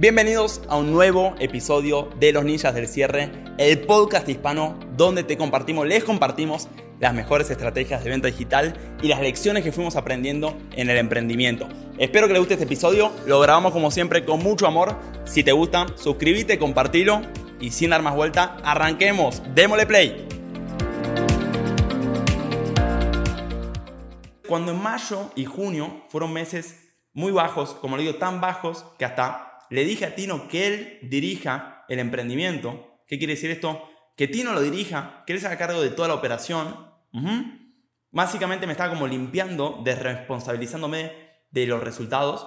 Bienvenidos a un nuevo episodio de Los Ninjas del Cierre, el podcast hispano donde te compartimos, les compartimos las mejores estrategias de venta digital y las lecciones que fuimos aprendiendo en el emprendimiento. Espero que les guste este episodio, lo grabamos como siempre con mucho amor. Si te gusta, suscríbete, compartilo y sin dar más vuelta, arranquemos, démosle play. Cuando en mayo y junio fueron meses muy bajos, como le digo, tan bajos que hasta le dije a Tino que él dirija el emprendimiento. ¿Qué quiere decir esto? Que Tino lo dirija, que él se haga cargo de toda la operación. Básicamente me estaba como limpiando, desresponsabilizándome de los resultados,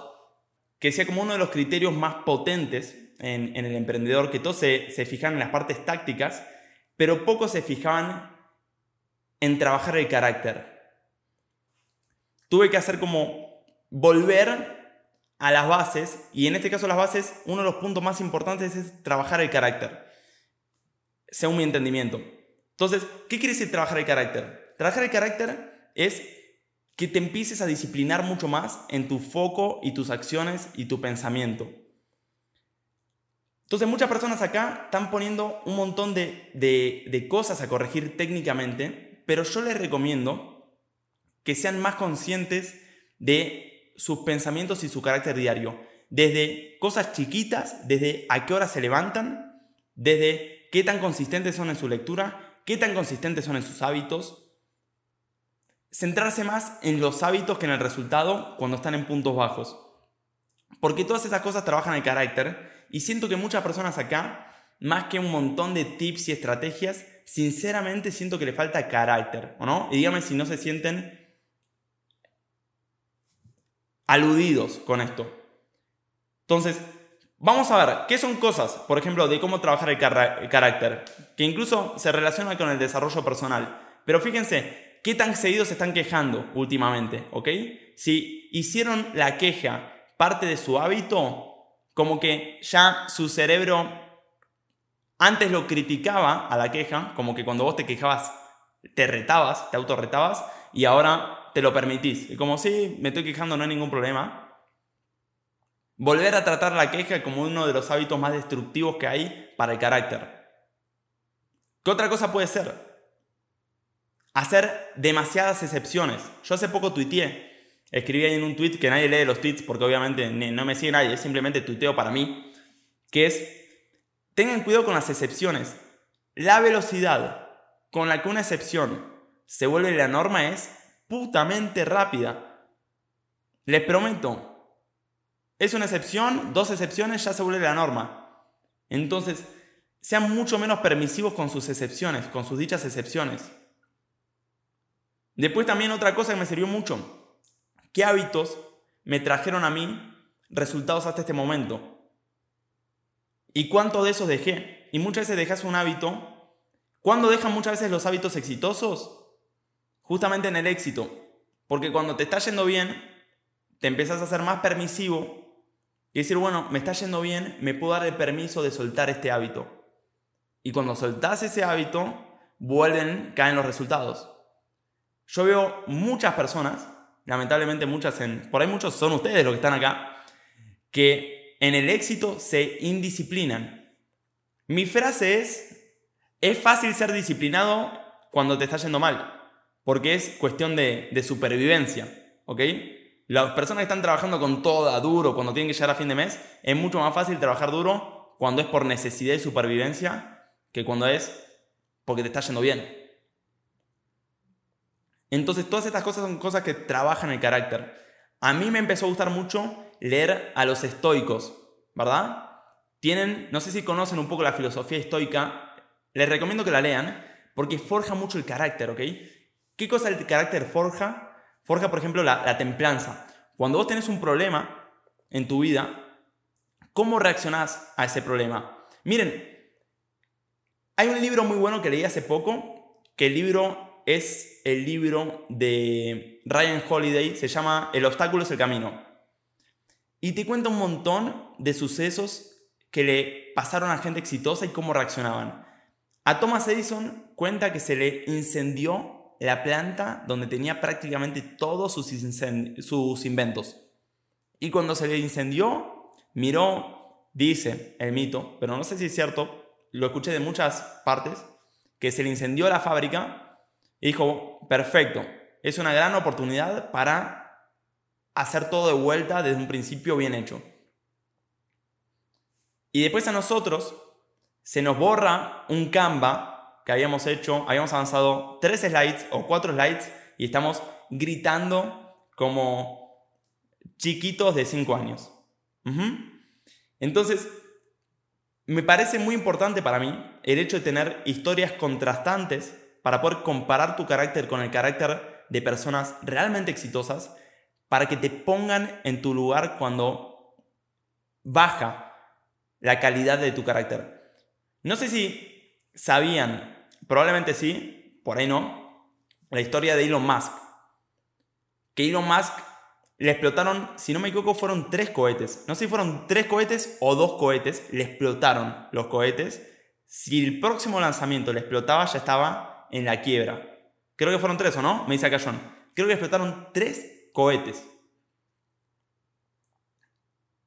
que sea como uno de los criterios más potentes en, el emprendedor, que todos se, se fijaban en las partes tácticas, pero pocos se fijaban en trabajar el carácter. Tuve que hacer como volver a las bases, y en este caso las bases, uno de los puntos más importantes es trabajar el carácter, según mi entendimiento. Entonces, ¿qué quiere decir trabajar el carácter? Trabajar el carácter es que te empieces a disciplinar mucho más en tu foco y tus acciones y tu pensamiento. Entonces muchas personas acá están poniendo un montón de, de, cosas a corregir técnicamente, pero yo les recomiendo que sean más conscientes de sus pensamientos y su carácter diario. Desde cosas chiquitas, desde a qué hora se levantan, desde qué tan consistentes son en su lectura, qué tan consistentes son en sus hábitos. Centrarse más en los hábitos que en el resultado cuando están en puntos bajos. Porque todas esas cosas trabajan el carácter y siento que muchas personas acá, más que un montón de tips y estrategias, sinceramente siento que le falta carácter, ¿o no? Y dígame si no se sienten aludidos con esto. Entonces, vamos a ver qué son cosas, por ejemplo, de cómo trabajar el, carácter, que incluso se relaciona con el desarrollo personal. Pero fíjense, ¿qué tan seguidos se están quejando últimamente? ¿Ok? Si hicieron la queja parte de su hábito, como que ya su cerebro antes lo criticaba a la queja, como que cuando vos te quejabas, te retabas, te autorretabas, y ahora te lo permitís. Y como si me estoy quejando, no hay ningún problema. Volver a tratar la queja como uno de los hábitos más destructivos que hay para el carácter. ¿Qué otra cosa puede ser? Hacer demasiadas excepciones. Yo hace poco tuiteé, escribí ahí en un tweet que nadie lee los tweets porque obviamente no me sigue nadie, simplemente tuiteo para mí, que es, tengan cuidado con las excepciones. La velocidad con la que una excepción se vuelve la norma es putamente rápida. Les prometo, es una excepción, dos excepciones ya se vuelve la norma. Entonces, sean mucho menos permisivos con sus excepciones, con sus dichas excepciones. Después también otra cosa que me sirvió mucho. ¿Qué hábitos me trajeron a mí resultados hasta este momento? ¿Y cuánto de esos dejé? Y muchas veces dejas un hábito. ¿Cuándo dejan muchas veces los hábitos exitosos? Justamente en el éxito. Porque cuando te está yendo bien, te empiezas a ser más permisivo y decir, bueno, me está yendo bien, me puedo dar el permiso de soltar este hábito. Y cuando soltas ese hábito, vuelven, caen los resultados. Yo veo muchas personas, lamentablemente muchas, en, por ahí muchos son ustedes los que están acá, que en el éxito se indisciplinan. Mi frase es, es fácil ser disciplinado cuando te está yendo mal porque es cuestión de, supervivencia, ¿ok? Las personas que están trabajando con toda, duro, cuando tienen que llegar a fin de mes, es mucho más fácil trabajar duro cuando es por necesidad y supervivencia que cuando es porque te está yendo bien. Entonces, todas estas cosas son cosas que trabajan el carácter. A mí me empezó a gustar mucho leer a los estoicos, ¿verdad? Tienen, no sé si conocen un poco la filosofía estoica, les recomiendo que la lean porque forja mucho el carácter, ¿ok? ¿Qué cosa el carácter forja? Forja, por ejemplo, la, templanza. Cuando vos tenés un problema en tu vida, ¿cómo reaccionás a ese problema? Miren, hay un libro muy bueno que leí hace poco, que el libro es el libro de Ryan Holiday, se llama El obstáculo es el camino. Y te cuenta un montón de sucesos que le pasaron a gente exitosa y cómo reaccionaban. A Thomas Edison cuenta que se le incendió la planta donde tenía prácticamente todos sus, sus inventos. Y cuando se le incendió, miró dice el mito, pero no sé si es cierto, lo escuché de muchas partes, que se le incendió la fábrica y dijo, perfecto, es una gran oportunidad para hacer todo de vuelta desde un principio bien hecho. Y después a nosotros se nos borra un Canva que habíamos hecho, habíamos avanzado tres slides o cuatro slides y estamos gritando como chiquitos de cinco años. Entonces, me parece muy importante para mí el hecho de tener historias contrastantes para poder comparar tu carácter con el carácter de personas realmente exitosas, para que te pongan en tu lugar cuando baja la calidad de tu carácter. No sé si sabían, probablemente sí, por ahí no, la historia de Elon Musk. Que Elon Musk le explotaron, si no me equivoco, fueron tres cohetes. No sé si fueron tres cohetes o dos cohetes. Le explotaron los cohetes. Si el próximo lanzamiento le explotaba, ya estaba en la quiebra. Creo que fueron tres, ¿o no? Me dice acá John. Creo que explotaron tres cohetes.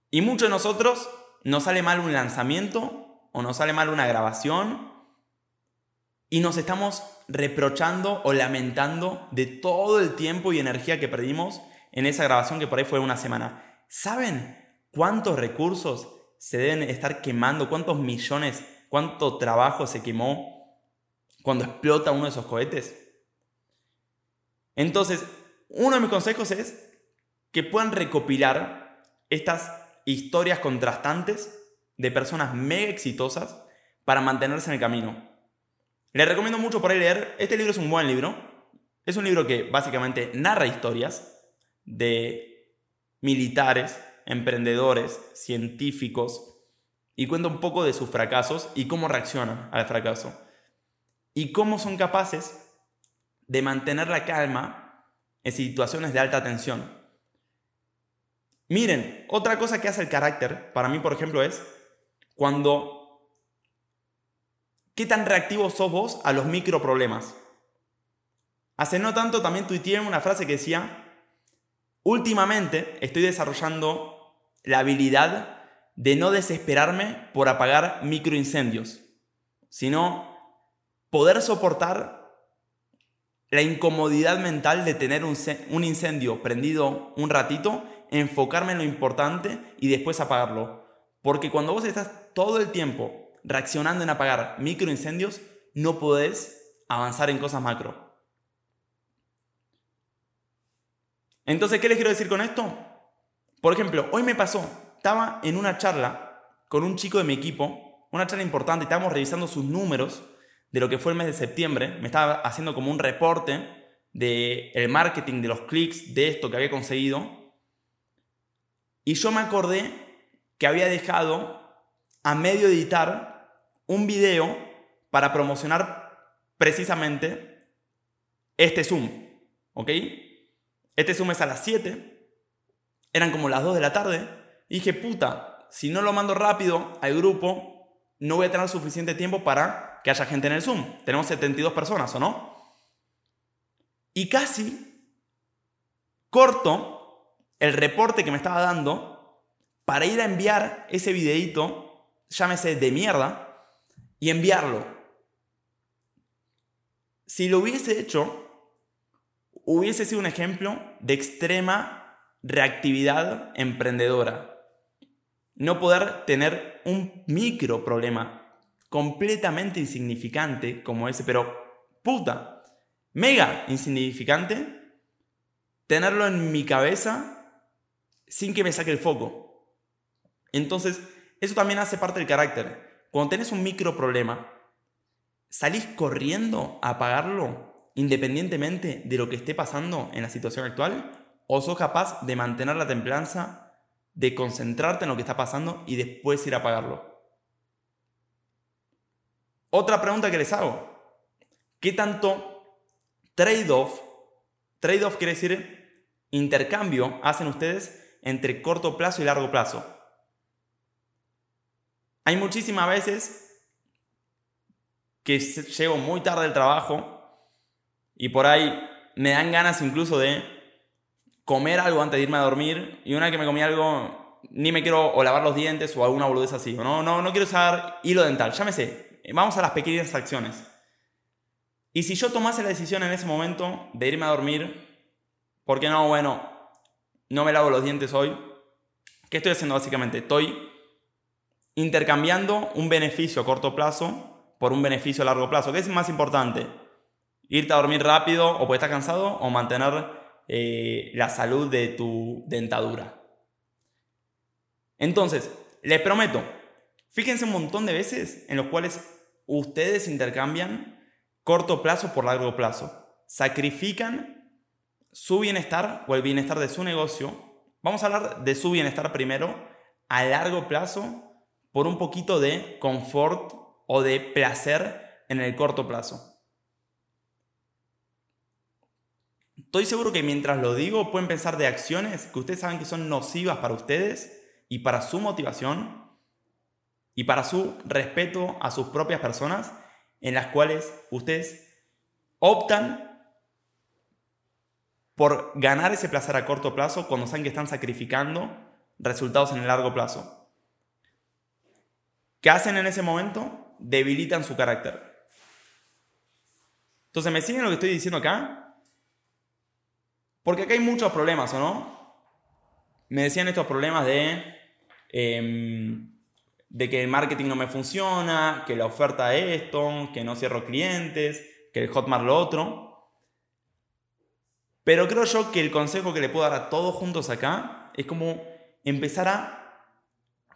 Y muchos de nosotros nos sale mal un lanzamiento o nos sale mal una grabación y nos estamos reprochando o lamentando de todo el tiempo y energía que perdimos en esa grabación que por ahí fue una semana. ¿Saben cuántos recursos se deben estar quemando? ¿Cuántos millones? ¿Cuánto trabajo se quemó cuando explota uno de esos cohetes? Entonces, uno de mis consejos es que puedan recopilar estas historias contrastantes de personas mega exitosas para mantenerse en el camino. Les recomiendo mucho por ahí leer. Este libro es un buen libro. Es un libro que básicamente narra historias de militares, emprendedores, científicos, y cuenta un poco de sus fracasos y cómo reaccionan al fracaso. Y cómo son capaces de mantener la calma en situaciones de alta tensión. Miren, otra cosa que hace el carácter, para mí por ejemplo, es cuando... ¿Qué tan reactivo sos vos a los microproblemas? Hace no tanto también tuiteé una frase que decía, Últimamente estoy desarrollando la habilidad de no desesperarme por apagar microincendios, sino poder soportar la incomodidad mental de tener un, incendio prendido un ratito, enfocarme en lo importante y después apagarlo. Porque cuando vos estás todo el tiempo reaccionando en apagar microincendios, no podés avanzar en cosas macro. Entonces, ¿qué les quiero decir con esto? Por ejemplo, hoy me pasó, estaba en una charla con un chico de mi equipo, una charla importante, estábamos revisando sus números de lo que fue el mes de septiembre, me estaba haciendo como un reporte del el marketing, de los clics, de esto que había conseguido, y yo me acordé que había dejado a medio editar un video para promocionar precisamente este Zoom, ¿ok? Este Zoom es a las 7. Eran como las 2 de la tarde. Y dije, puta, si no lo mando rápido al grupo, no voy a tener suficiente tiempo para que haya gente en el Zoom. Tenemos 72 personas, ¿o no? Y casi corto el reporte que me estaba dando para ir a enviar ese videito, llámese de mierda, y enviarlo. Si lo hubiese hecho, hubiese sido un ejemplo de extrema reactividad emprendedora. No poder tener un micro problema completamente insignificante como ese, pero puta, mega insignificante, tenerlo en mi cabeza sin que me saque el foco. Entonces, eso también hace parte del carácter. Cuando tenés un micro problema, salís corriendo a apagarlo independientemente de lo que esté pasando en la situación actual? ¿O sos capaz de mantener la templanza, de concentrarte en lo que está pasando y después ir a pagarlo? Otra pregunta que les hago. ¿Qué tanto trade-off, trade-off quiere decir intercambio, hacen ustedes entre corto plazo y largo plazo? Hay muchísimas veces que llego muy tarde del trabajo y por ahí me dan ganas incluso de comer algo antes de irme a dormir. Y una que me comí algo, ni me quiero o lavar los dientes o alguna boludez así. No, no, no quiero usar hilo dental. Llámese. Vamos a las pequeñas acciones. Y si yo tomase la decisión en ese momento de irme a dormir, porque no, bueno, no me lavo los dientes hoy, ¿qué estoy haciendo básicamente? Estoy intercambiando un beneficio a corto plazo por un beneficio a largo plazo. ¿Qué es más importante? ¿Irte a dormir rápido o porque cansado o mantener eh, la salud de tu dentadura? Entonces, les prometo, fíjense un montón de veces en los cuales ustedes intercambian corto plazo por largo plazo. Sacrifican su bienestar o el bienestar de su negocio. Vamos a hablar de su bienestar primero a largo plazo por un poquito de confort o de placer en el corto plazo. Estoy seguro que mientras lo digo pueden pensar de acciones que ustedes saben que son nocivas para ustedes y para su motivación y para su respeto a sus propias personas en las cuales ustedes optan por ganar ese placer a corto plazo cuando saben que están sacrificando resultados en el largo plazo. ¿Qué hacen en ese momento? Debilitan su carácter. Entonces, ¿me siguen lo que estoy diciendo acá? Porque acá hay muchos problemas, ¿o no? Me decían estos problemas de... Em, de que el marketing no me funciona, que la oferta esto, que no cierro clientes, que el Hotmart lo otro. Pero creo yo que el consejo que le puedo dar a todos juntos acá es como empezar a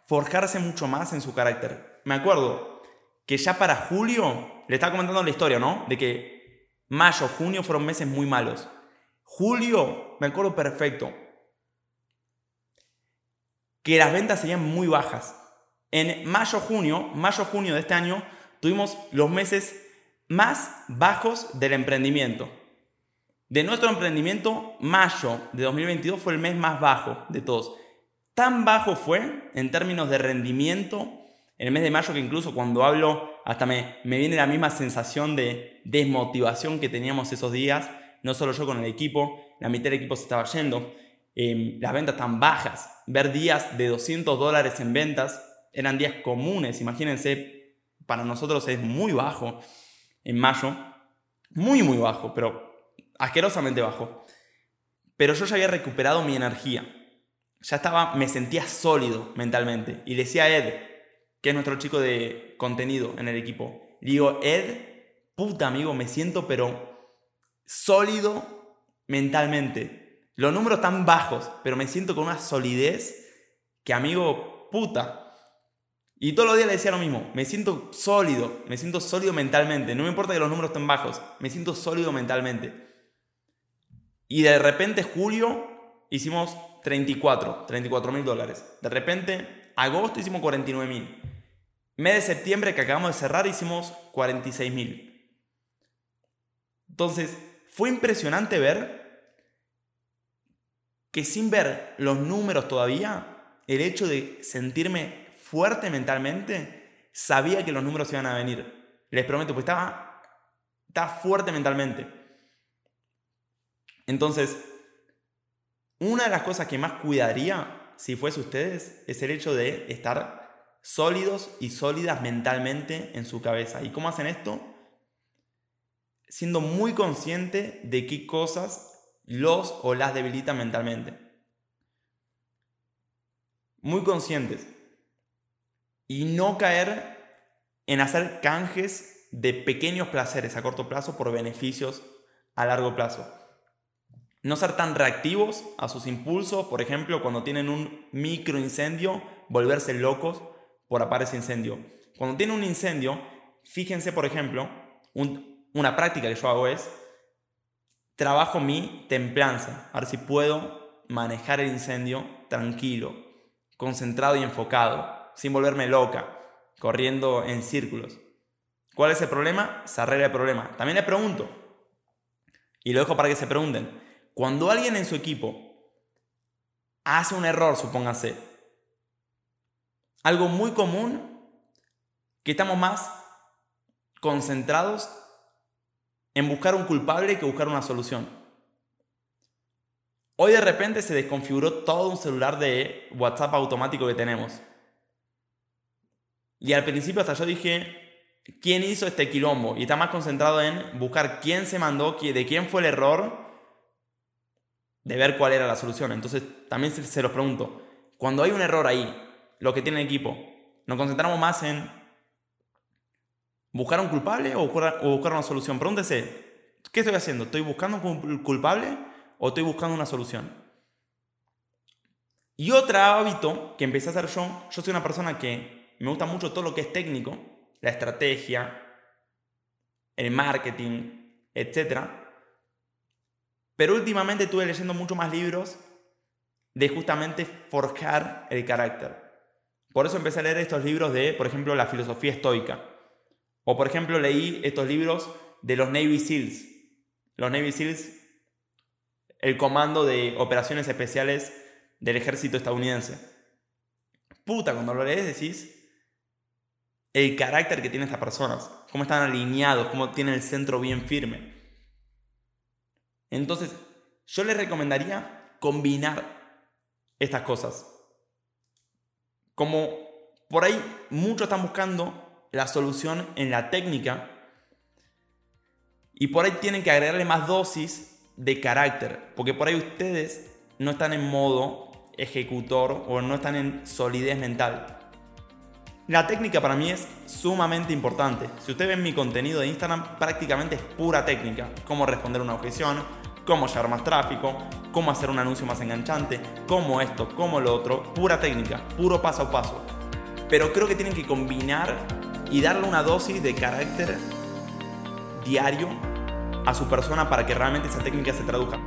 forjarse mucho más en su carácter. Me acuerdo que ya para julio, le estaba comentando la historia, ¿no? De que mayo, junio fueron meses muy malos. Julio, me acuerdo perfecto, que las ventas serían muy bajas. En mayo-junio, mayo-junio de este año, tuvimos los meses más bajos del emprendimiento. De nuestro emprendimiento, mayo de 2022 fue el mes más bajo de todos. Tan bajo fue en términos de rendimiento en el mes de mayo que incluso cuando hablo hasta me, me viene la misma sensación de desmotivación que teníamos esos días, no solo yo con el equipo, la mitad del equipo se estaba yendo, eh, las ventas tan bajas, ver días de 200 dólares en ventas eran días comunes, imagínense, para nosotros es muy bajo en mayo, muy, muy bajo, pero asquerosamente bajo. Pero yo ya había recuperado mi energía, ya estaba, me sentía sólido mentalmente. Y decía Ed, que es nuestro chico de contenido en el equipo, digo, Ed, puta amigo, me siento pero sólido mentalmente. Los números tan bajos, pero me siento con una solidez que amigo, puta, y todos los días le decía lo mismo, me siento sólido, me siento sólido mentalmente, no me importa que los números estén bajos, me siento sólido mentalmente. Y de repente julio hicimos 34, 34 mil dólares. De repente agosto hicimos 49 mil. Mes de septiembre que acabamos de cerrar hicimos 46 mil. Entonces fue impresionante ver que sin ver los números todavía, el hecho de sentirme fuerte mentalmente, sabía que los números iban a venir. Les prometo, pues estaba, estaba fuerte mentalmente. Entonces, una de las cosas que más cuidaría, si fuese ustedes, es el hecho de estar sólidos y sólidas mentalmente en su cabeza. ¿Y cómo hacen esto? Siendo muy consciente de qué cosas los o las debilitan mentalmente. Muy conscientes y no caer en hacer canjes de pequeños placeres a corto plazo por beneficios a largo plazo. No ser tan reactivos a sus impulsos, por ejemplo, cuando tienen un micro incendio, volverse locos por aparecer incendio. Cuando tienen un incendio, fíjense, por ejemplo, una práctica que yo hago es, trabajo mi templanza, a ver si puedo manejar el incendio tranquilo, concentrado y enfocado sin volverme loca, corriendo en círculos. ¿Cuál es el problema? Se arregla el problema. También le pregunto, y lo dejo para que se pregunten, cuando alguien en su equipo hace un error, supóngase, algo muy común, que estamos más concentrados en buscar un culpable que buscar una solución. Hoy de repente se desconfiguró todo un celular de WhatsApp automático que tenemos. Y al principio hasta yo dije, ¿quién hizo este quilombo? Y está más concentrado en buscar quién se mandó, de quién fue el error, de ver cuál era la solución. Entonces también se los pregunto, cuando hay un error ahí, lo que tiene el equipo, ¿nos concentramos más en buscar un culpable o buscar, o buscar una solución? Pregúntese, ¿qué estoy haciendo? ¿Estoy buscando un culpable o estoy buscando una solución? Y otro hábito que empecé a hacer yo, yo soy una persona que me gusta mucho todo lo que es técnico, la estrategia, el marketing, etc. Pero últimamente estuve leyendo mucho más libros de justamente forjar el carácter. Por eso empecé a leer estos libros de, por ejemplo, la filosofía estoica. O, por ejemplo, leí estos libros de los Navy SEALs. Los Navy SEALs el comando de operaciones especiales del ejército estadounidense. Puta, cuando lo lees decís el carácter que tienen estas personas, cómo están alineados, cómo tienen el centro bien firme. Entonces, yo les recomendaría combinar estas cosas. Como por ahí muchos están buscando la solución en la técnica y por ahí tienen que agregarle más dosis de carácter, porque por ahí ustedes no están en modo ejecutor o no están en solidez mental. La técnica para mí es sumamente importante. Si ustedes ven mi contenido de Instagram, prácticamente es pura técnica. Cómo responder una objeción, cómo llevar más tráfico, cómo hacer un anuncio más enganchante, cómo esto, cómo lo otro. Pura técnica, puro paso a paso. Pero creo que tienen que combinar y darle una dosis de carácter diario a su persona para que realmente esa técnica se traduzca.